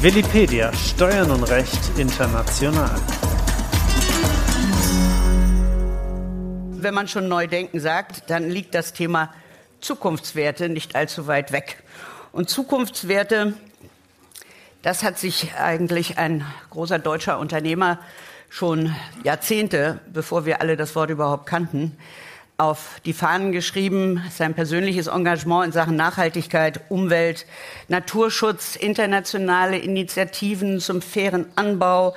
Willipedia Steuern und Recht international. Wenn man schon Neudenken sagt, dann liegt das Thema Zukunftswerte nicht allzu weit weg. Und Zukunftswerte, das hat sich eigentlich ein großer deutscher Unternehmer schon Jahrzehnte, bevor wir alle das Wort überhaupt kannten, auf die Fahnen geschrieben, sein persönliches Engagement in Sachen Nachhaltigkeit, Umwelt, Naturschutz, internationale Initiativen zum fairen Anbau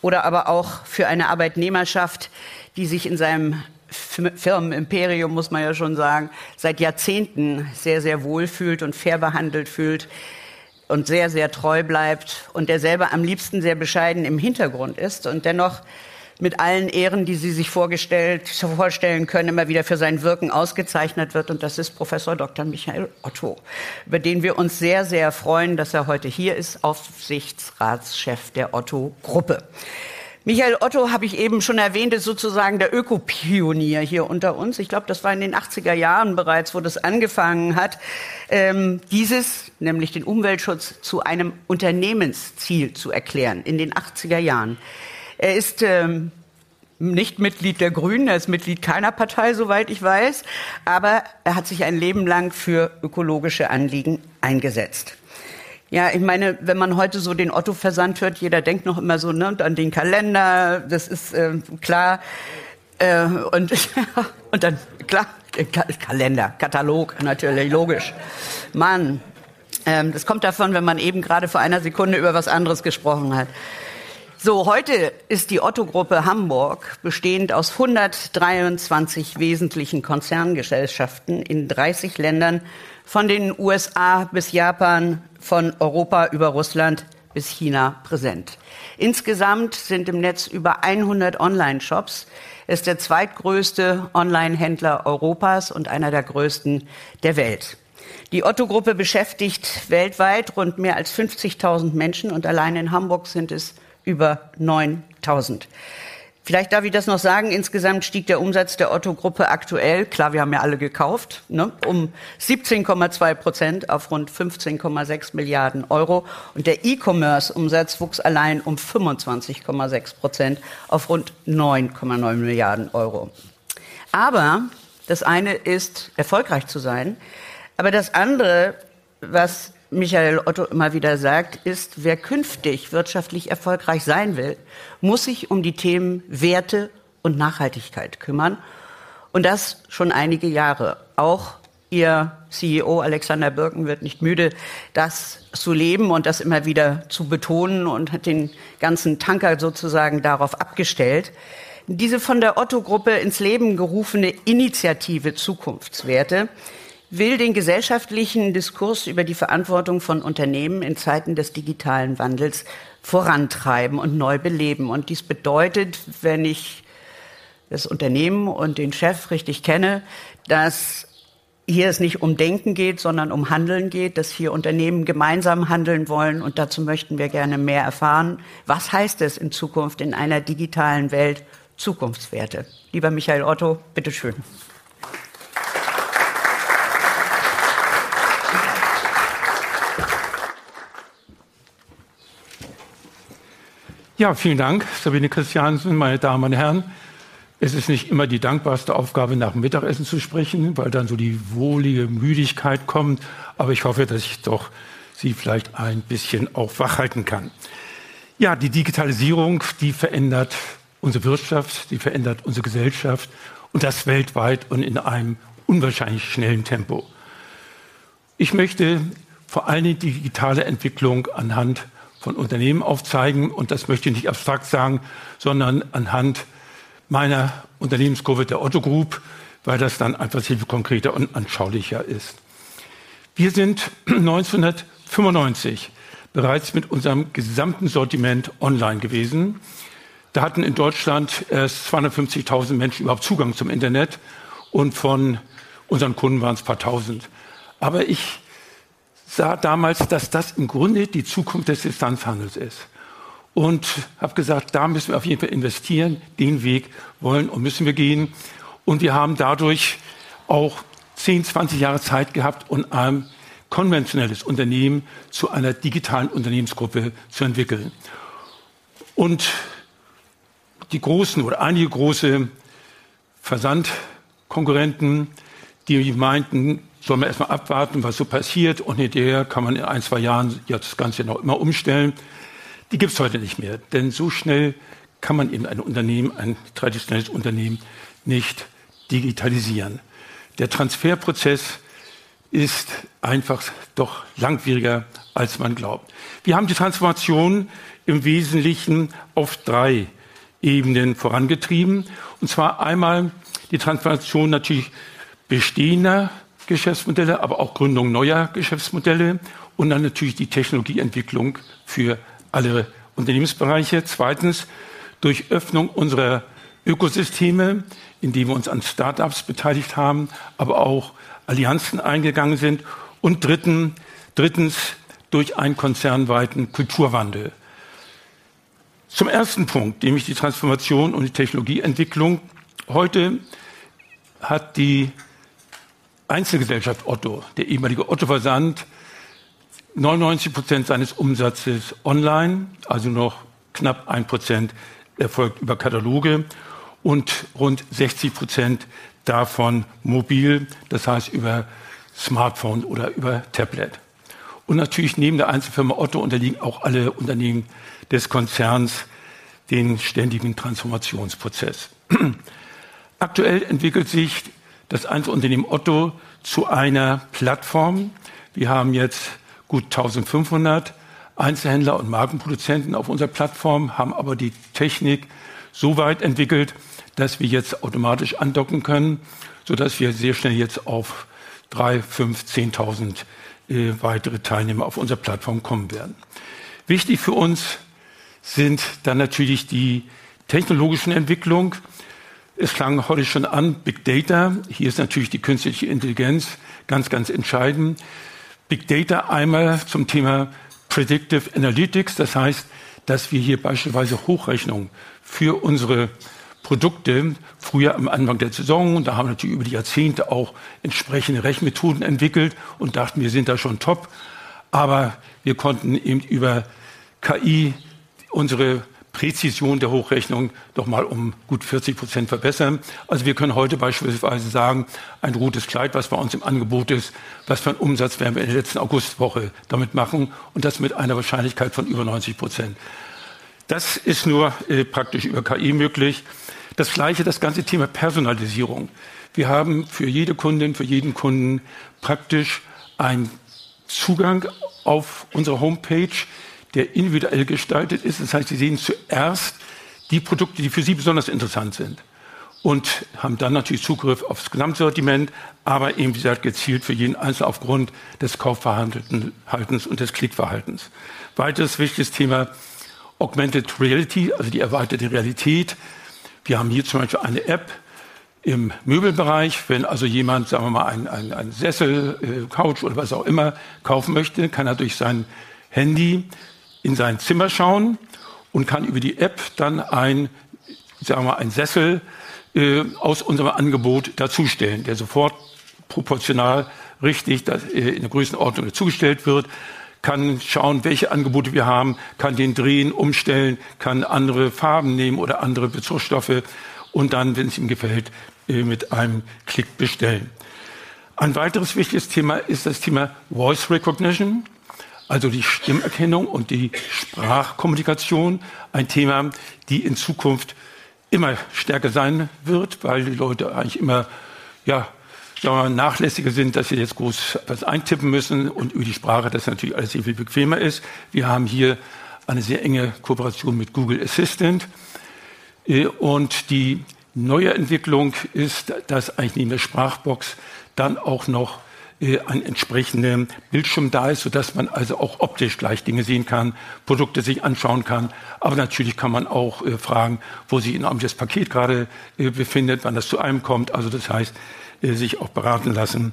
oder aber auch für eine Arbeitnehmerschaft, die sich in seinem Firmenimperium, muss man ja schon sagen, seit Jahrzehnten sehr, sehr wohl fühlt und fair behandelt fühlt und sehr, sehr treu bleibt und der selber am liebsten sehr bescheiden im Hintergrund ist und dennoch mit allen Ehren, die Sie sich vorgestellt, vorstellen können, immer wieder für sein Wirken ausgezeichnet wird. Und das ist Professor Dr. Michael Otto, über den wir uns sehr, sehr freuen, dass er heute hier ist, Aufsichtsratschef der Otto-Gruppe. Michael Otto habe ich eben schon erwähnt, ist sozusagen der Ökopionier hier unter uns. Ich glaube, das war in den 80er Jahren bereits, wo das angefangen hat, ähm, dieses, nämlich den Umweltschutz, zu einem Unternehmensziel zu erklären, in den 80er Jahren. Er ist ähm, nicht Mitglied der Grünen, er ist Mitglied keiner Partei, soweit ich weiß, aber er hat sich ein Leben lang für ökologische Anliegen eingesetzt. Ja, ich meine, wenn man heute so den Otto-Versand hört, jeder denkt noch immer so ne, an den Kalender, das ist äh, klar. Äh, und, und dann, klar, Kalender, Katalog, natürlich, logisch. Mann, ähm, das kommt davon, wenn man eben gerade vor einer Sekunde über was anderes gesprochen hat. So, heute ist die Otto-Gruppe Hamburg, bestehend aus 123 wesentlichen Konzerngesellschaften in 30 Ländern, von den USA bis Japan, von Europa über Russland bis China präsent. Insgesamt sind im Netz über 100 Online-Shops. Es ist der zweitgrößte Online-Händler Europas und einer der größten der Welt. Die Otto-Gruppe beschäftigt weltweit rund mehr als 50.000 Menschen und allein in Hamburg sind es über 9000. Vielleicht darf ich das noch sagen. Insgesamt stieg der Umsatz der Otto-Gruppe aktuell, klar, wir haben ja alle gekauft, ne, um 17,2 Prozent auf rund 15,6 Milliarden Euro. Und der E-Commerce-Umsatz wuchs allein um 25,6 Prozent auf rund 9,9 Milliarden Euro. Aber das eine ist, erfolgreich zu sein. Aber das andere, was Michael Otto immer wieder sagt, ist, wer künftig wirtschaftlich erfolgreich sein will, muss sich um die Themen Werte und Nachhaltigkeit kümmern. Und das schon einige Jahre. Auch Ihr CEO Alexander Birken wird nicht müde, das zu leben und das immer wieder zu betonen und hat den ganzen Tanker sozusagen darauf abgestellt. Diese von der Otto-Gruppe ins Leben gerufene Initiative Zukunftswerte will den gesellschaftlichen Diskurs über die Verantwortung von Unternehmen in Zeiten des digitalen Wandels vorantreiben und neu beleben. Und dies bedeutet, wenn ich das Unternehmen und den Chef richtig kenne, dass hier es nicht um Denken geht, sondern um Handeln geht, dass hier Unternehmen gemeinsam handeln wollen. Und dazu möchten wir gerne mehr erfahren. Was heißt es in Zukunft in einer digitalen Welt Zukunftswerte? Lieber Michael Otto, bitteschön. Ja, vielen Dank, Sabine Christiansen, meine Damen und Herren. Es ist nicht immer die dankbarste Aufgabe, nach dem Mittagessen zu sprechen, weil dann so die wohlige Müdigkeit kommt. Aber ich hoffe, dass ich doch Sie vielleicht ein bisschen auch wachhalten kann. Ja, die Digitalisierung, die verändert unsere Wirtschaft, die verändert unsere Gesellschaft und das weltweit und in einem unwahrscheinlich schnellen Tempo. Ich möchte vor allem die digitale Entwicklung anhand von Unternehmen aufzeigen. Und das möchte ich nicht abstrakt sagen, sondern anhand meiner Unternehmensgruppe der Otto Group, weil das dann einfach viel konkreter und anschaulicher ist. Wir sind 1995 bereits mit unserem gesamten Sortiment online gewesen. Da hatten in Deutschland erst 250.000 Menschen überhaupt Zugang zum Internet und von unseren Kunden waren es ein paar tausend. Aber ich sah damals, dass das im Grunde die Zukunft des Distanzhandels ist. Und habe gesagt, da müssen wir auf jeden Fall investieren, den Weg wollen und müssen wir gehen. Und wir haben dadurch auch 10, 20 Jahre Zeit gehabt, um einem konventionelles Unternehmen zu einer digitalen Unternehmensgruppe zu entwickeln. Und die großen oder einige große Versandkonkurrenten, die meinten, soll man erstmal abwarten, was so passiert und hinterher kann man in ein, zwei Jahren das Ganze noch immer umstellen. Die gibt es heute nicht mehr, denn so schnell kann man eben ein Unternehmen, ein traditionelles Unternehmen nicht digitalisieren. Der Transferprozess ist einfach doch langwieriger, als man glaubt. Wir haben die Transformation im Wesentlichen auf drei Ebenen vorangetrieben. Und zwar einmal die Transformation natürlich bestehender Geschäftsmodelle, aber auch Gründung neuer Geschäftsmodelle und dann natürlich die Technologieentwicklung für alle Unternehmensbereiche. Zweitens durch Öffnung unserer Ökosysteme, indem wir uns an Startups beteiligt haben, aber auch Allianzen eingegangen sind. Und dritten, drittens durch einen konzernweiten Kulturwandel. Zum ersten Punkt, nämlich die Transformation und die Technologieentwicklung. Heute hat die Einzelgesellschaft Otto, der ehemalige Otto Versand, 99 Prozent seines Umsatzes online, also noch knapp ein Prozent erfolgt über Kataloge und rund 60 Prozent davon mobil, das heißt über Smartphone oder über Tablet. Und natürlich neben der Einzelfirma Otto unterliegen auch alle Unternehmen des Konzerns den ständigen Transformationsprozess. Aktuell entwickelt sich das Einzelunternehmen Otto zu einer Plattform. Wir haben jetzt gut 1500 Einzelhändler und Markenproduzenten auf unserer Plattform, haben aber die Technik so weit entwickelt, dass wir jetzt automatisch andocken können, sodass wir sehr schnell jetzt auf 3, 5, 10.000 äh, weitere Teilnehmer auf unserer Plattform kommen werden. Wichtig für uns sind dann natürlich die technologischen Entwicklungen. Es klang heute schon an, Big Data. Hier ist natürlich die künstliche Intelligenz ganz, ganz entscheidend. Big Data einmal zum Thema Predictive Analytics. Das heißt, dass wir hier beispielsweise Hochrechnungen für unsere Produkte früher am Anfang der Saison da haben wir natürlich über die Jahrzehnte auch entsprechende Rechenmethoden entwickelt und dachten, wir sind da schon top. Aber wir konnten eben über KI unsere Präzision der Hochrechnung doch mal um gut 40 Prozent verbessern. Also wir können heute beispielsweise sagen, ein rotes Kleid, was bei uns im Angebot ist, was für einen Umsatz werden wir in der letzten Augustwoche damit machen und das mit einer Wahrscheinlichkeit von über 90 Prozent. Das ist nur äh, praktisch über KI möglich. Das gleiche, das ganze Thema Personalisierung. Wir haben für jede Kundin, für jeden Kunden praktisch einen Zugang auf unsere Homepage, der individuell gestaltet ist. Das heißt, Sie sehen zuerst die Produkte, die für Sie besonders interessant sind und haben dann natürlich Zugriff aufs Gesamtsortiment, aber eben, wie gesagt, gezielt für jeden Einzelnen aufgrund des Kaufverhaltens und des Klickverhaltens. Weiteres wichtiges Thema Augmented Reality, also die erweiterte Realität. Wir haben hier zum Beispiel eine App im Möbelbereich. Wenn also jemand, sagen wir mal, einen, einen, Sessel, äh, Couch oder was auch immer kaufen möchte, kann er durch sein Handy in sein Zimmer schauen und kann über die App dann ein, sagen wir einen Sessel äh, aus unserem Angebot dazustellen, der sofort proportional richtig dass, äh, in der Größenordnung dazugestellt wird, kann schauen, welche Angebote wir haben, kann den drehen, umstellen, kann andere Farben nehmen oder andere Bezugsstoffe und dann, wenn es ihm gefällt, äh, mit einem Klick bestellen. Ein weiteres wichtiges Thema ist das Thema Voice Recognition also die Stimmerkennung und die Sprachkommunikation, ein Thema, die in Zukunft immer stärker sein wird, weil die Leute eigentlich immer ja, sagen wir mal, nachlässiger sind, dass sie jetzt groß etwas eintippen müssen und über die Sprache das natürlich alles sehr viel bequemer ist. Wir haben hier eine sehr enge Kooperation mit Google Assistant äh, und die neue Entwicklung ist, dass eigentlich neben der Sprachbox dann auch noch äh, ein entsprechender Bildschirm da ist, sodass man also auch optisch gleich Dinge sehen kann, Produkte sich anschauen kann. Aber natürlich kann man auch äh, fragen, wo sich in einem das Paket gerade äh, befindet, wann das zu einem kommt. Also das heißt, äh, sich auch beraten lassen.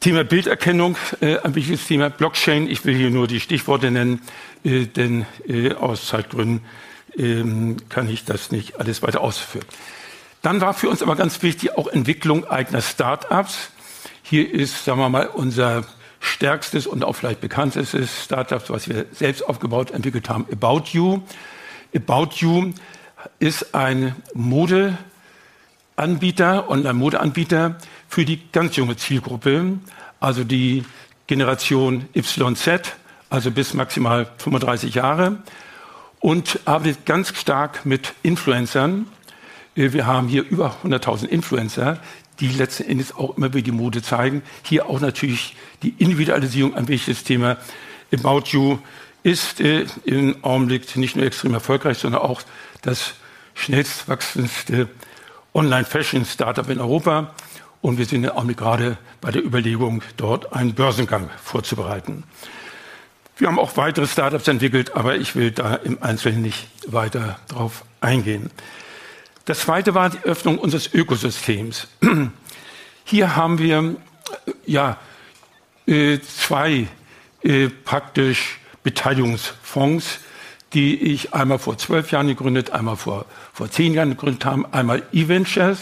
Thema Bilderkennung, äh, ein wichtiges Thema. Blockchain, ich will hier nur die Stichworte nennen, äh, denn aus Zeitgründen ähm, kann ich das nicht alles weiter ausführen. Dann war für uns aber ganz wichtig auch Entwicklung eigener Start-ups. Hier ist, sagen wir mal, unser stärkstes und auch vielleicht bekanntestes Startup, was wir selbst aufgebaut, entwickelt haben, About You. About You ist ein Modeanbieter, Online-Modeanbieter für die ganz junge Zielgruppe, also die Generation YZ, also bis maximal 35 Jahre und arbeitet ganz stark mit Influencern. Wir haben hier über 100.000 Influencer, die letzten Endes auch immer wieder die Mode zeigen. Hier auch natürlich die Individualisierung ein wichtiges Thema. About You ist äh, im Augenblick nicht nur extrem erfolgreich, sondern auch das schnellst wachsendste Online-Fashion-Startup in Europa. Und wir sind im Augenblick gerade bei der Überlegung, dort einen Börsengang vorzubereiten. Wir haben auch weitere Startups entwickelt, aber ich will da im Einzelnen nicht weiter drauf eingehen. Das zweite war die Öffnung unseres Ökosystems. Hier haben wir ja äh, zwei äh, praktisch Beteiligungsfonds, die ich einmal vor zwölf Jahren gegründet, einmal vor, vor zehn Jahren gegründet habe. Einmal E-Ventures,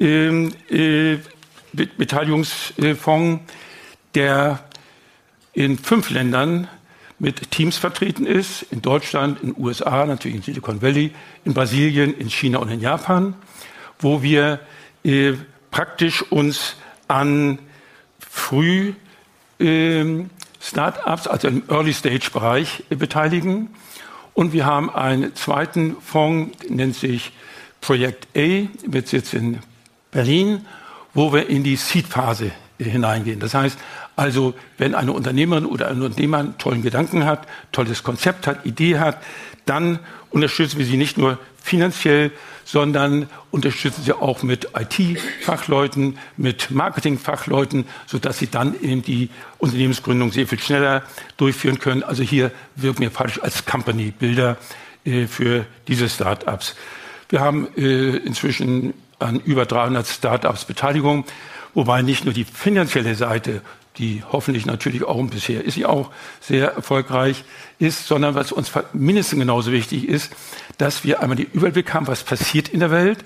ähm, äh, Beteiligungsfonds, der in fünf Ländern mit Teams vertreten ist, in Deutschland, in den USA, natürlich in Silicon Valley, in Brasilien, in China und in Japan, wo wir äh, praktisch uns an früh äh, Start-ups, also im Early-Stage-Bereich äh, beteiligen. Und wir haben einen zweiten Fonds, nennt sich Projekt A, mit Sitz in Berlin, wo wir in die Seed-Phase äh, hineingehen. Das heißt, also wenn eine Unternehmerin oder ein Unternehmer einen tollen Gedanken hat, tolles Konzept hat, Idee hat, dann unterstützen wir sie nicht nur finanziell, sondern unterstützen sie auch mit IT-Fachleuten, mit Marketing-Fachleuten, sodass sie dann eben die Unternehmensgründung sehr viel schneller durchführen können. Also hier wirken wir falsch als Company-Bilder äh, für diese Start-ups. Wir haben äh, inzwischen an über 300 Start-ups Beteiligung, wobei nicht nur die finanzielle Seite die hoffentlich natürlich auch bisher ist sie auch sehr erfolgreich ist, sondern was uns mindestens genauso wichtig ist, dass wir einmal den Überblick haben, was passiert in der Welt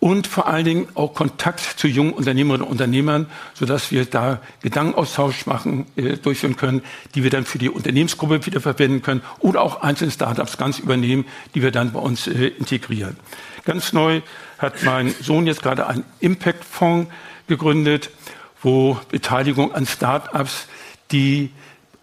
und vor allen Dingen auch Kontakt zu jungen Unternehmerinnen und Unternehmern, sodass wir da Gedankenaustausch machen, äh, durchführen können, die wir dann für die Unternehmensgruppe wieder verwenden können oder auch einzelne Startups ganz übernehmen, die wir dann bei uns äh, integrieren. Ganz neu hat mein Sohn jetzt gerade einen Impact-Fonds gegründet, wo Beteiligung an Start-ups, die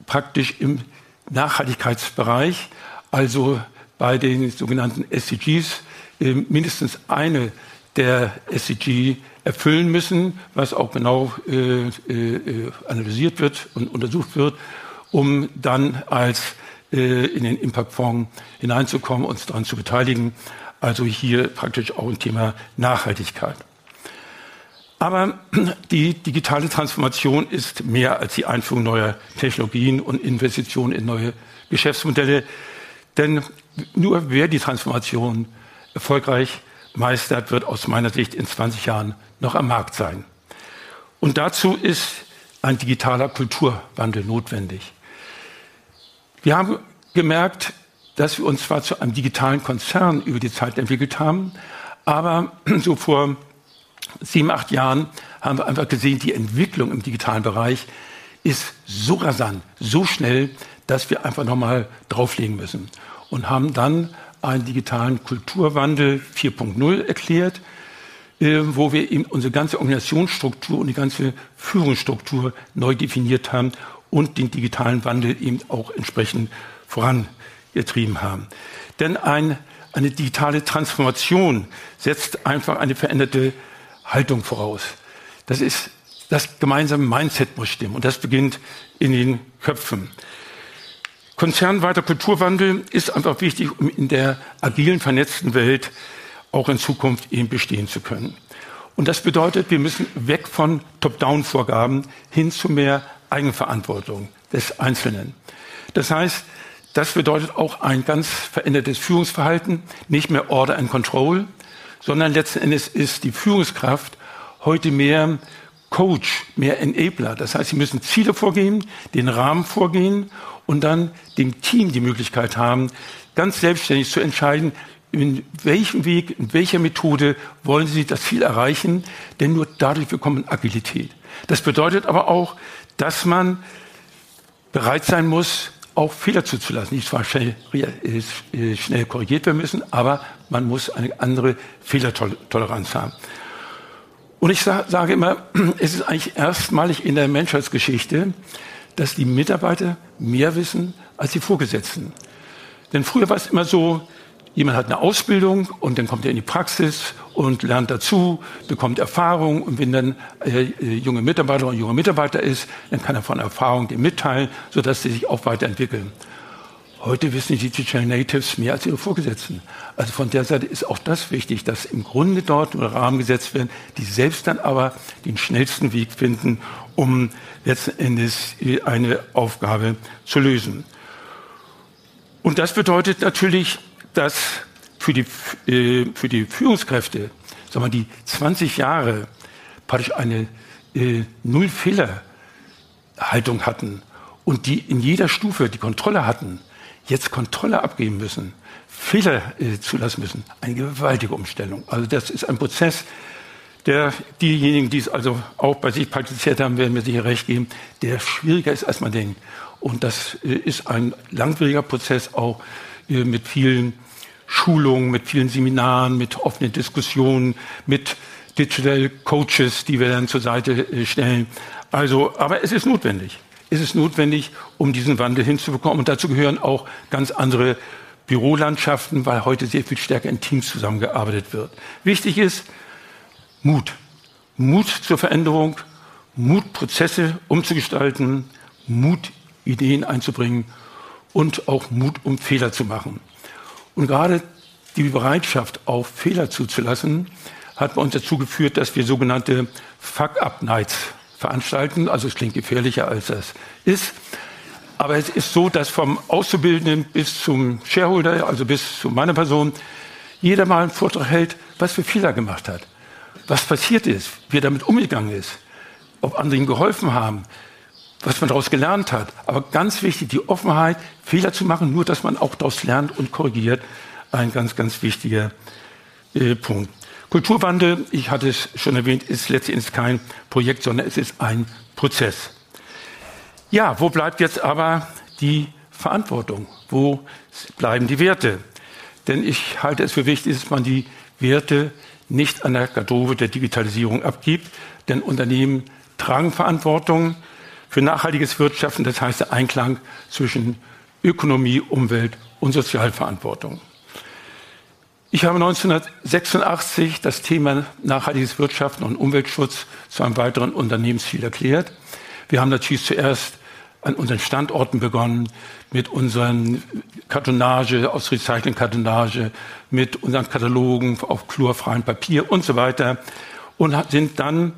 praktisch im Nachhaltigkeitsbereich, also bei den sogenannten SDGs, äh, mindestens eine der SDG erfüllen müssen, was auch genau äh, äh, analysiert wird und untersucht wird, um dann als in den Impact-Fonds hineinzukommen, uns daran zu beteiligen. Also hier praktisch auch ein Thema Nachhaltigkeit. Aber die digitale Transformation ist mehr als die Einführung neuer Technologien und Investitionen in neue Geschäftsmodelle. Denn nur wer die Transformation erfolgreich meistert, wird aus meiner Sicht in 20 Jahren noch am Markt sein. Und dazu ist ein digitaler Kulturwandel notwendig. Wir haben gemerkt, dass wir uns zwar zu einem digitalen Konzern über die Zeit entwickelt haben, aber so vor sieben, acht Jahren haben wir einfach gesehen, die Entwicklung im digitalen Bereich ist so rasant, so schnell, dass wir einfach nochmal drauflegen müssen. Und haben dann einen digitalen Kulturwandel 4.0 erklärt, äh, wo wir eben unsere ganze Organisationsstruktur und die ganze Führungsstruktur neu definiert haben und den digitalen Wandel eben auch entsprechend vorangetrieben haben. Denn ein, eine digitale Transformation setzt einfach eine veränderte Haltung voraus. Das ist das gemeinsame Mindset muss stimmen und das beginnt in den Köpfen. Konzernweiter Kulturwandel ist einfach wichtig, um in der agilen, vernetzten Welt auch in Zukunft eben bestehen zu können. Und das bedeutet, wir müssen weg von Top-Down-Vorgaben hin zu mehr Eigenverantwortung des Einzelnen. Das heißt, das bedeutet auch ein ganz verändertes Führungsverhalten, nicht mehr Order and Control, sondern letzten Endes ist die Führungskraft heute mehr Coach, mehr Enabler. Das heißt, sie müssen Ziele vorgehen, den Rahmen vorgehen und dann dem Team die Möglichkeit haben, ganz selbstständig zu entscheiden, in welchem Weg, in welcher Methode wollen sie das Ziel erreichen, denn nur dadurch bekommen Agilität. Das bedeutet aber auch, dass man bereit sein muss, auch Fehler zuzulassen, die zwar schnell, äh, schnell korrigiert werden müssen, aber man muss eine andere Fehlertoleranz haben. Und ich sage immer, es ist eigentlich erstmalig in der Menschheitsgeschichte, dass die Mitarbeiter mehr wissen als die Vorgesetzten. Denn früher war es immer so, jemand hat eine Ausbildung und dann kommt er in die Praxis und lernt dazu, bekommt Erfahrung und wenn dann äh, äh junge Mitarbeiter oder junger Mitarbeiter ist, dann kann er von Erfahrung dem mitteilen, sodass sie sich auch weiterentwickeln. Heute wissen die Digital Natives mehr als ihre Vorgesetzten. Also von der Seite ist auch das wichtig, dass im Grunde dort nur Rahmen gesetzt werden, die selbst dann aber den schnellsten Weg finden, um letzten Endes eine Aufgabe zu lösen. Und das bedeutet natürlich, dass für die, äh, für die Führungskräfte, sagen wir, die 20 Jahre praktisch eine äh, Null-Fehler-Haltung hatten und die in jeder Stufe die Kontrolle hatten, jetzt Kontrolle abgeben müssen, Fehler äh, zulassen müssen. Eine gewaltige Umstellung. Also das ist ein Prozess, der diejenigen, die es also auch bei sich praktiziert haben, werden mir sicher recht geben, der schwieriger ist, als man denkt. Und das äh, ist ein langwieriger Prozess auch äh, mit vielen Schulungen, mit vielen Seminaren, mit offenen Diskussionen, mit Digital Coaches, die wir dann zur Seite äh, stellen. Also, aber es ist notwendig ist es notwendig, um diesen Wandel hinzubekommen. Und dazu gehören auch ganz andere Bürolandschaften, weil heute sehr viel stärker in Teams zusammengearbeitet wird. Wichtig ist Mut. Mut zur Veränderung, Mut, Prozesse umzugestalten, Mut, Ideen einzubringen und auch Mut, um Fehler zu machen. Und gerade die Bereitschaft, auf Fehler zuzulassen, hat bei uns dazu geführt, dass wir sogenannte Fuck-Up-Nights veranstalten. Also es klingt gefährlicher, als es ist. Aber es ist so, dass vom Auszubildenden bis zum Shareholder, also bis zu meiner Person, jeder mal einen Vortrag hält, was für Fehler gemacht hat, was passiert ist, wie er damit umgegangen ist, ob andere ihm geholfen haben, was man daraus gelernt hat. Aber ganz wichtig, die Offenheit, Fehler zu machen, nur dass man auch daraus lernt und korrigiert, ein ganz, ganz wichtiger äh, Punkt. Kulturwandel, ich hatte es schon erwähnt, ist letztendlich kein Projekt, sondern es ist ein Prozess. Ja, wo bleibt jetzt aber die Verantwortung? Wo bleiben die Werte? Denn ich halte es für wichtig, dass man die Werte nicht an der Garderobe der Digitalisierung abgibt. Denn Unternehmen tragen Verantwortung für nachhaltiges Wirtschaften, das heißt der Einklang zwischen Ökonomie, Umwelt und Sozialverantwortung. Ich habe 1986 das Thema nachhaltiges Wirtschaften und Umweltschutz zu einem weiteren Unternehmensziel erklärt. Wir haben natürlich zuerst an unseren Standorten begonnen, mit unseren Kartonage, aus Recyclingkartonage, mit unseren Katalogen auf chlorfreiem Papier und so weiter und sind dann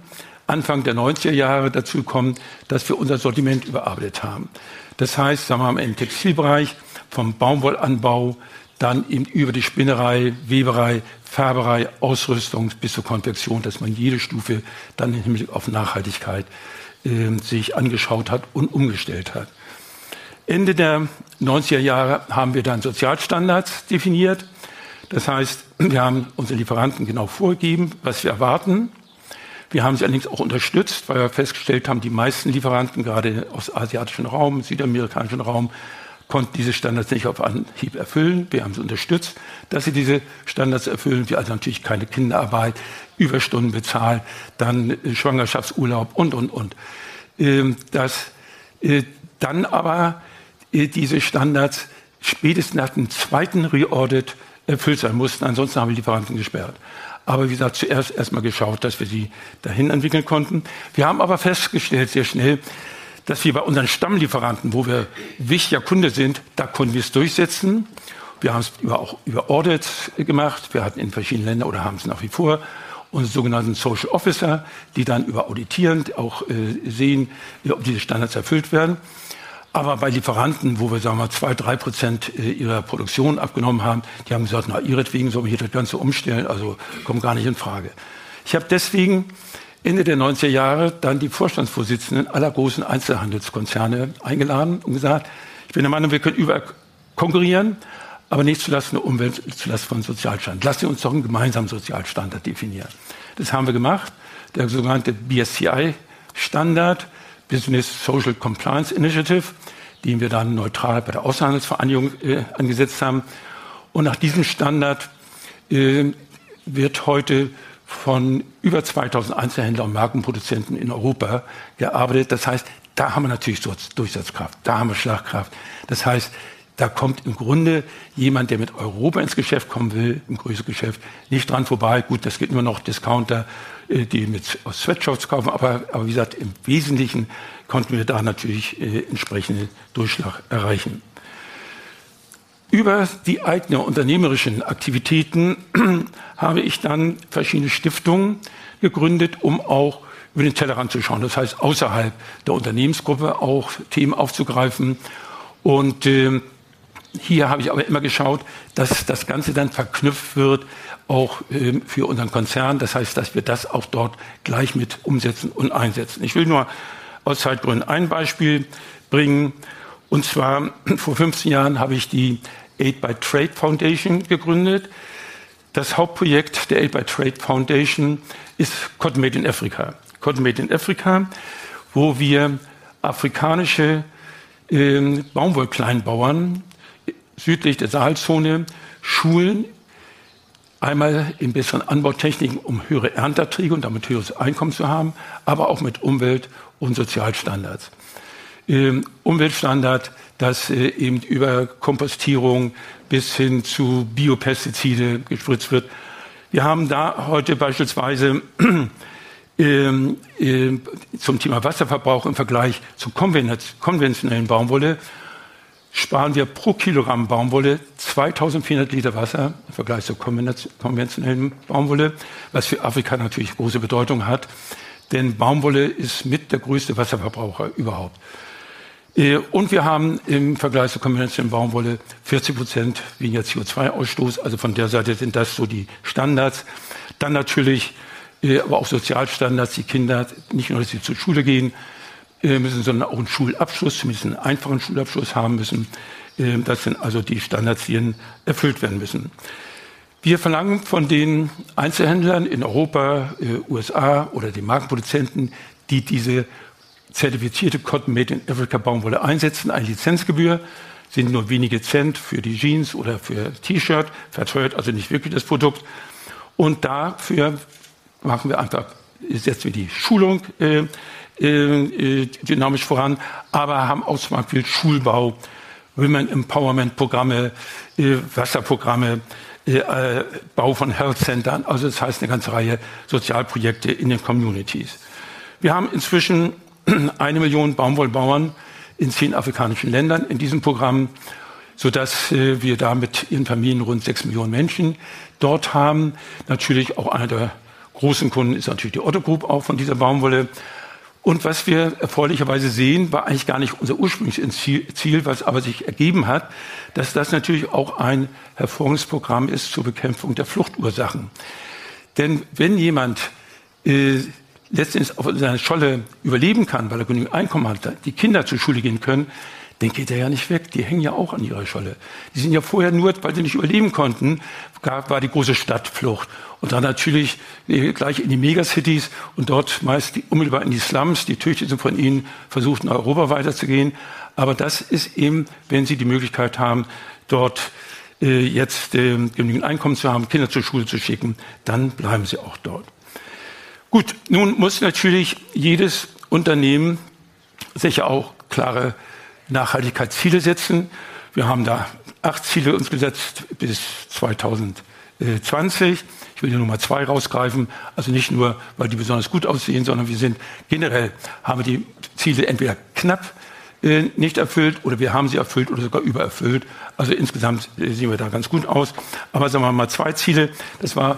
Anfang der 90er Jahre dazu gekommen, dass wir unser Sortiment überarbeitet haben. Das heißt, sagen wir mal, im Textilbereich vom Baumwollanbau dann eben über die Spinnerei, Weberei, Färberei, Ausrüstung bis zur Konfektion, dass man jede Stufe dann im Hinblick auf Nachhaltigkeit äh, sich angeschaut hat und umgestellt hat. Ende der 90er Jahre haben wir dann Sozialstandards definiert. Das heißt, wir haben unsere Lieferanten genau vorgegeben, was wir erwarten. Wir haben sie allerdings auch unterstützt, weil wir festgestellt haben, die meisten Lieferanten, gerade aus asiatischen Raum, südamerikanischen Raum, konnten diese Standards nicht auf Anhieb erfüllen. Wir haben sie unterstützt, dass sie diese Standards erfüllen. Wir also natürlich keine Kinderarbeit, Überstunden bezahlen, dann äh, Schwangerschaftsurlaub und, und, und. Ähm, dass äh, dann aber äh, diese Standards spätestens nach dem zweiten Reaudit erfüllt sein mussten. Ansonsten haben wir Lieferanten gesperrt. Aber wie gesagt, zuerst erstmal geschaut, dass wir sie dahin entwickeln konnten. Wir haben aber festgestellt sehr schnell, dass wir bei unseren Stammlieferanten, wo wir wichtiger Kunde sind, da konnten wir es durchsetzen. Wir haben es über, auch über Audits gemacht. Wir hatten in verschiedenen Ländern oder haben es nach wie vor unsere sogenannten Social Officer, die dann über Auditieren auch äh, sehen, ob diese Standards erfüllt werden. Aber bei Lieferanten, wo wir sagen wir zwei, drei Prozent äh, ihrer Produktion abgenommen haben, die haben gesagt, na ihretwegen sollen wir hier das Ganze umstellen, also kommt gar nicht in Frage. Ich habe deswegen Ende der 90er Jahre dann die Vorstandsvorsitzenden aller großen Einzelhandelskonzerne eingeladen und gesagt, ich bin der Meinung, wir können überall konkurrieren, aber nicht zulasten der Umwelt, zulasten von Sozialstandard. Lassen Sie uns doch einen gemeinsamen Sozialstandard definieren. Das haben wir gemacht. Der sogenannte BSCI-Standard Business Social Compliance Initiative, den wir dann neutral bei der Außenhandelsvereinigung äh, angesetzt haben. Und nach diesem Standard äh, wird heute von über 2000 Einzelhändlern und Markenproduzenten in Europa gearbeitet. Das heißt, da haben wir natürlich Durchsatzkraft, da haben wir Schlagkraft. Das heißt, da kommt im Grunde jemand, der mit Europa ins Geschäft kommen will, im größeren Geschäft, nicht dran vorbei. Gut, das geht nur noch Discounter, äh, die mit aus Sweatshops kaufen. Aber, aber wie gesagt, im Wesentlichen konnten wir da natürlich äh, entsprechenden Durchschlag erreichen. Über die eigenen unternehmerischen Aktivitäten habe ich dann verschiedene Stiftungen gegründet, um auch über den Tellerrand zu schauen. Das heißt, außerhalb der Unternehmensgruppe auch Themen aufzugreifen. Und äh, hier habe ich aber immer geschaut, dass das Ganze dann verknüpft wird, auch äh, für unseren Konzern. Das heißt, dass wir das auch dort gleich mit umsetzen und einsetzen. Ich will nur aus Zeitgründen ein Beispiel bringen. Und zwar vor 15 Jahren habe ich die Aid by Trade Foundation gegründet. Das Hauptprojekt der Aid by Trade Foundation ist Cotton Made in Africa. Cotton Made in Africa, wo wir afrikanische äh, Baumwollkleinbauern südlich der Sahelzone schulen, einmal in besseren Anbautechniken, um höhere Ernterträge und damit höheres Einkommen zu haben, aber auch mit Umwelt- und Sozialstandards. Ähm, Umweltstandard, dass äh, eben über Kompostierung bis hin zu Biopestizide gespritzt wird. Wir haben da heute beispielsweise ähm, äh, zum Thema Wasserverbrauch im Vergleich zur konventionellen Baumwolle sparen wir pro Kilogramm Baumwolle 2400 Liter Wasser im Vergleich zur konventionellen Baumwolle, was für Afrika natürlich große Bedeutung hat. Denn Baumwolle ist mit der größte Wasserverbraucher überhaupt. Äh, und wir haben im Vergleich zur konventionellen Baumwolle 40 Prozent weniger CO2-Ausstoß. Also von der Seite sind das so die Standards. Dann natürlich äh, aber auch Sozialstandards. Die Kinder, nicht nur, dass sie zur Schule gehen, müssen, sondern auch einen Schulabschluss, zumindest einen einfachen Schulabschluss haben müssen. Äh, das sind also die Standards, die erfüllt werden müssen. Wir verlangen von den Einzelhändlern in Europa, äh, USA oder den Markenproduzenten, die diese zertifizierte Cotton Made in Africa Baumwolle einsetzen, eine Lizenzgebühr, sind nur wenige Cent für die Jeans oder für T-Shirt, verteuert also nicht wirklich das Produkt. Und dafür machen wir einfach, setzen wir die Schulung äh, äh, dynamisch voran, aber haben auch zum Beispiel Schulbau, Women Empowerment Programme, äh, Wasserprogramme, äh, Bau von Health Centern, also das heißt eine ganze Reihe Sozialprojekte in den Communities. Wir haben inzwischen eine Million Baumwollbauern in zehn afrikanischen Ländern in diesem Programm, sodass wir da mit ihren Familien rund sechs Millionen Menschen dort haben. Natürlich auch einer der großen Kunden ist natürlich die Otto Group auch von dieser Baumwolle. Und was wir erfreulicherweise sehen, war eigentlich gar nicht unser ursprüngliches Ziel, was aber sich ergeben hat, dass das natürlich auch ein Hervorragungsprogramm ist zur Bekämpfung der Fluchtursachen. Denn wenn jemand äh, letztendlich auf seiner Scholle überleben kann, weil er genügend Einkommen hat, die Kinder zur Schule gehen können, den geht er ja nicht weg. Die hängen ja auch an ihrer Scholle. Die sind ja vorher nur, weil sie nicht überleben konnten, war die große Stadtflucht. Und dann natürlich gleich in die Megacities und dort meist die, unmittelbar in die Slums. Die Töchter von ihnen versucht, nach Europa weiterzugehen. Aber das ist eben, wenn sie die Möglichkeit haben, dort äh, jetzt äh, genügend Einkommen zu haben, Kinder zur Schule zu schicken, dann bleiben sie auch dort. Gut, nun muss natürlich jedes Unternehmen sicher auch klare Nachhaltigkeitsziele setzen. Wir haben da acht Ziele uns gesetzt bis 2020. Ich will hier Nummer zwei rausgreifen. Also nicht nur, weil die besonders gut aussehen, sondern wir sind generell, haben wir die Ziele entweder knapp äh, nicht erfüllt oder wir haben sie erfüllt oder sogar übererfüllt. Also insgesamt äh, sehen wir da ganz gut aus. Aber sagen wir mal zwei Ziele. Das war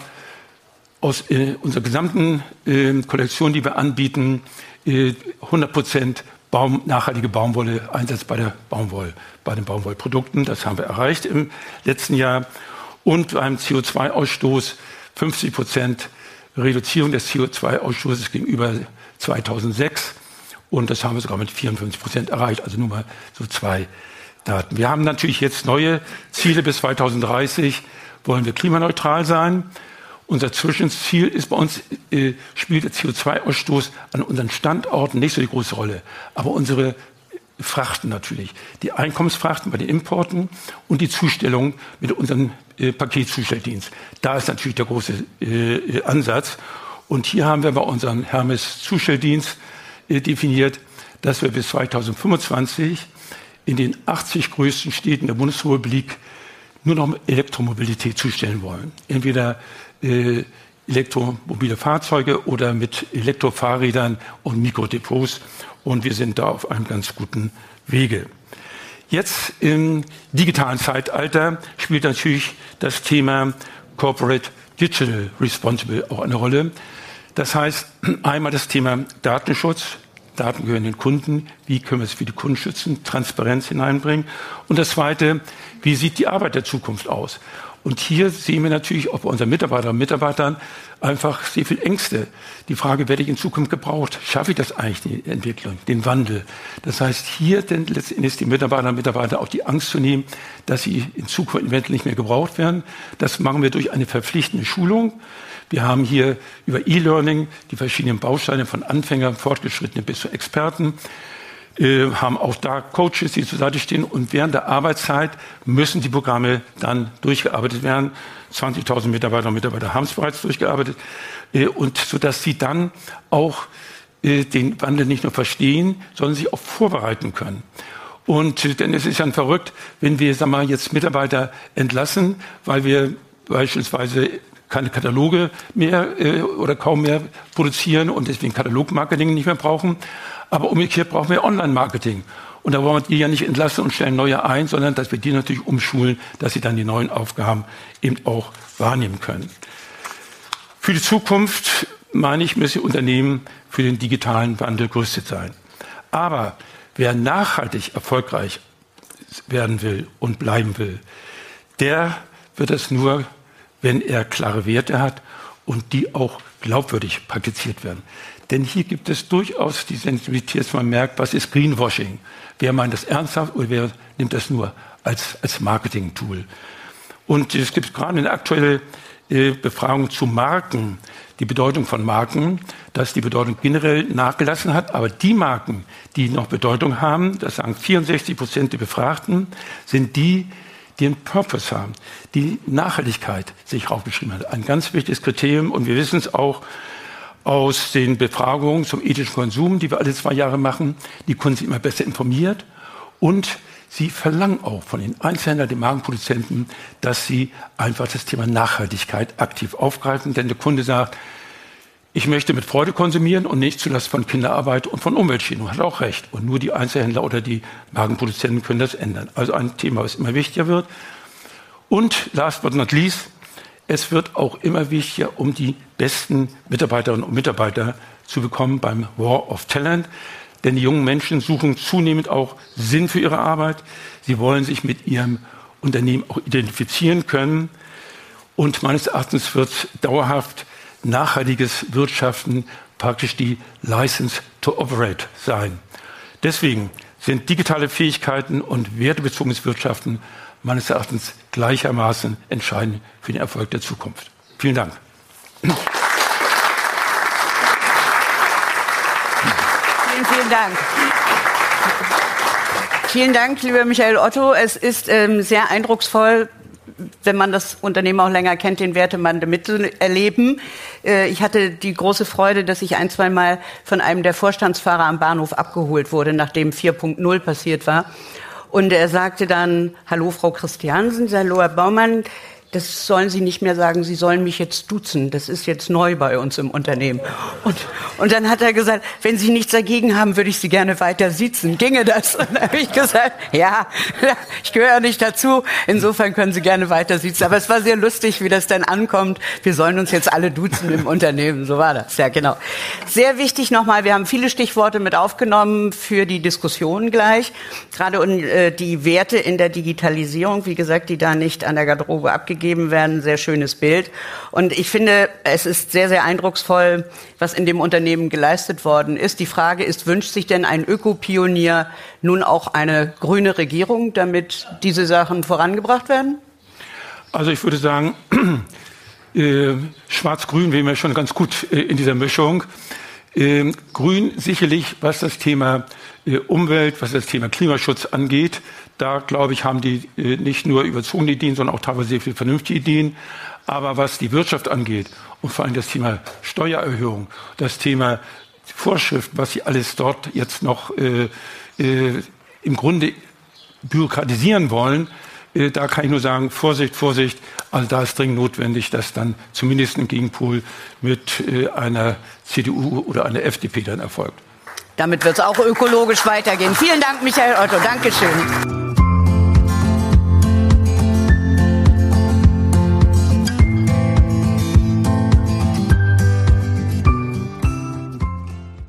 aus äh, unserer gesamten äh, Kollektion, die wir anbieten, äh, 100 Prozent Baum, nachhaltige Baumwolle, Einsatz bei der Baumwoll, bei den Baumwollprodukten. Das haben wir erreicht im letzten Jahr. Und beim CO2-Ausstoß 50 Prozent Reduzierung des CO2-Ausstoßes gegenüber 2006. Und das haben wir sogar mit 54 Prozent erreicht. Also nur mal so zwei Daten. Wir haben natürlich jetzt neue Ziele bis 2030. Wollen wir klimaneutral sein. Unser Zwischenziel ist bei uns, äh, spielt der CO2-Ausstoß an unseren Standorten nicht so die große Rolle. Aber unsere Frachten natürlich. Die Einkommensfrachten bei den Importen und die Zustellung mit unserem äh, Paketzustelldienst. Da ist natürlich der große äh, Ansatz. Und hier haben wir bei unserem Hermes-Zustelldienst äh, definiert, dass wir bis 2025 in den 80 größten Städten der Bundesrepublik nur noch Elektromobilität zustellen wollen. Entweder äh, elektromobile Fahrzeuge oder mit Elektrofahrrädern und Mikrodepots. Und wir sind da auf einem ganz guten Wege. Jetzt im digitalen Zeitalter spielt natürlich das Thema Corporate Digital Responsible auch eine Rolle. Das heißt, einmal das Thema Datenschutz. Daten gehören den Kunden. Wie können wir es für die Kunden schützen? Transparenz hineinbringen. Und das Zweite, wie sieht die Arbeit der Zukunft aus? Und hier sehen wir natürlich auch bei unseren Mitarbeiterinnen und Mitarbeitern einfach sehr viel Ängste. Die Frage, werde ich in Zukunft gebraucht? Schaffe ich das eigentlich, die Entwicklung, den Wandel? Das heißt, hier denn letztendlich die Mitarbeiterinnen und Mitarbeiter auch die Angst zu nehmen, dass sie in Zukunft eventuell nicht mehr gebraucht werden. Das machen wir durch eine verpflichtende Schulung. Wir haben hier über E-Learning die verschiedenen Bausteine von Anfängern, Fortgeschrittenen bis zu Experten. Äh, haben auch da Coaches, die zur Seite stehen. Und während der Arbeitszeit müssen die Programme dann durchgearbeitet werden. 20.000 Mitarbeiter und Mitarbeiter haben es bereits durchgearbeitet. Äh, und sodass sie dann auch äh, den Wandel nicht nur verstehen, sondern sich auch vorbereiten können. Und denn es ist ja verrückt, wenn wir sagen wir, jetzt Mitarbeiter entlassen, weil wir beispielsweise keine Kataloge mehr äh, oder kaum mehr produzieren und deswegen Katalogmarketing nicht mehr brauchen. Aber umgekehrt brauchen wir Online-Marketing. Und da wollen wir die ja nicht entlassen und stellen neue ein, sondern dass wir die natürlich umschulen, dass sie dann die neuen Aufgaben eben auch wahrnehmen können. Für die Zukunft, meine ich, müssen Unternehmen für den digitalen Wandel gerüstet sein. Aber wer nachhaltig erfolgreich werden will und bleiben will, der wird es nur, wenn er klare Werte hat und die auch glaubwürdig praktiziert werden. Denn hier gibt es durchaus die Sensibilität, dass man merkt, was ist Greenwashing? Wer meint das ernsthaft oder wer nimmt das nur als, als Marketing-Tool? Und es gibt gerade eine aktuelle äh, Befragung zu Marken, die Bedeutung von Marken, dass die Bedeutung generell nachgelassen hat. Aber die Marken, die noch Bedeutung haben, das sagen 64 Prozent der Befragten, sind die, die einen Purpose haben, die Nachhaltigkeit sich aufgeschrieben hat. Ein ganz wichtiges Kriterium. Und wir wissen es auch, aus den Befragungen zum ethischen Konsum, die wir alle zwei Jahre machen. Die Kunden sind immer besser informiert und sie verlangen auch von den Einzelhändlern, den Magenproduzenten, dass sie einfach das Thema Nachhaltigkeit aktiv aufgreifen. Denn der Kunde sagt, ich möchte mit Freude konsumieren und nicht zulasten von Kinderarbeit und von Umweltschädigung. Hat auch recht. Und nur die Einzelhändler oder die Magenproduzenten können das ändern. Also ein Thema, was immer wichtiger wird. Und last but not least, es wird auch immer wichtiger, um die besten Mitarbeiterinnen und Mitarbeiter zu bekommen beim War of Talent. Denn die jungen Menschen suchen zunehmend auch Sinn für ihre Arbeit. Sie wollen sich mit ihrem Unternehmen auch identifizieren können. Und meines Erachtens wird dauerhaft nachhaltiges Wirtschaften praktisch die License to Operate sein. Deswegen sind digitale Fähigkeiten und wertebezogenes Wirtschaften meines Erachtens gleichermaßen entscheidend für den Erfolg der Zukunft. Vielen Dank. Vielen, vielen Dank. Vielen Dank, lieber Michael Otto. Es ist ähm, sehr eindrucksvoll, wenn man das Unternehmen auch länger kennt, den Wertemann miterleben. Äh, ich hatte die große Freude, dass ich ein, zwei Mal von einem der Vorstandsfahrer am Bahnhof abgeholt wurde, nachdem 4.0 passiert war. Und er sagte dann, hallo Frau Christiansen, hallo Herr Baumann, das sollen Sie nicht mehr sagen, Sie sollen mich jetzt duzen. Das ist jetzt neu bei uns im Unternehmen. Und, und dann hat er gesagt, wenn Sie nichts dagegen haben, würde ich Sie gerne weiter sitzen. Ginge das? Und dann habe ich gesagt, ja, ich gehöre nicht dazu. Insofern können Sie gerne weiter sitzen. Aber es war sehr lustig, wie das dann ankommt. Wir sollen uns jetzt alle duzen im Unternehmen. So war das. Ja, genau. Sehr wichtig nochmal, wir haben viele Stichworte mit aufgenommen für die Diskussion gleich. Gerade äh, die Werte in der Digitalisierung, wie gesagt, die da nicht an der Garderobe abgegeben gegeben werden. Sehr schönes Bild. Und ich finde, es ist sehr, sehr eindrucksvoll, was in dem Unternehmen geleistet worden ist. Die Frage ist, wünscht sich denn ein Ökopionier nun auch eine grüne Regierung, damit diese Sachen vorangebracht werden? Also ich würde sagen, Äh, Schwarz-Grün wären wir schon ganz gut äh, in dieser Mischung. Äh, Grün sicherlich, was das Thema äh, Umwelt, was das Thema Klimaschutz angeht. Da, glaube ich, haben die äh, nicht nur überzogene Ideen, sondern auch teilweise sehr viele vernünftige Ideen. Aber was die Wirtschaft angeht und vor allem das Thema Steuererhöhung, das Thema Vorschriften, was sie alles dort jetzt noch äh, äh, im Grunde bürokratisieren wollen, äh, da kann ich nur sagen, Vorsicht, Vorsicht. Also da ist dringend notwendig, dass dann zumindest ein Gegenpol mit äh, einer CDU oder einer FDP dann erfolgt. Damit wird es auch ökologisch weitergehen. Vielen Dank, Michael Otto. Dankeschön.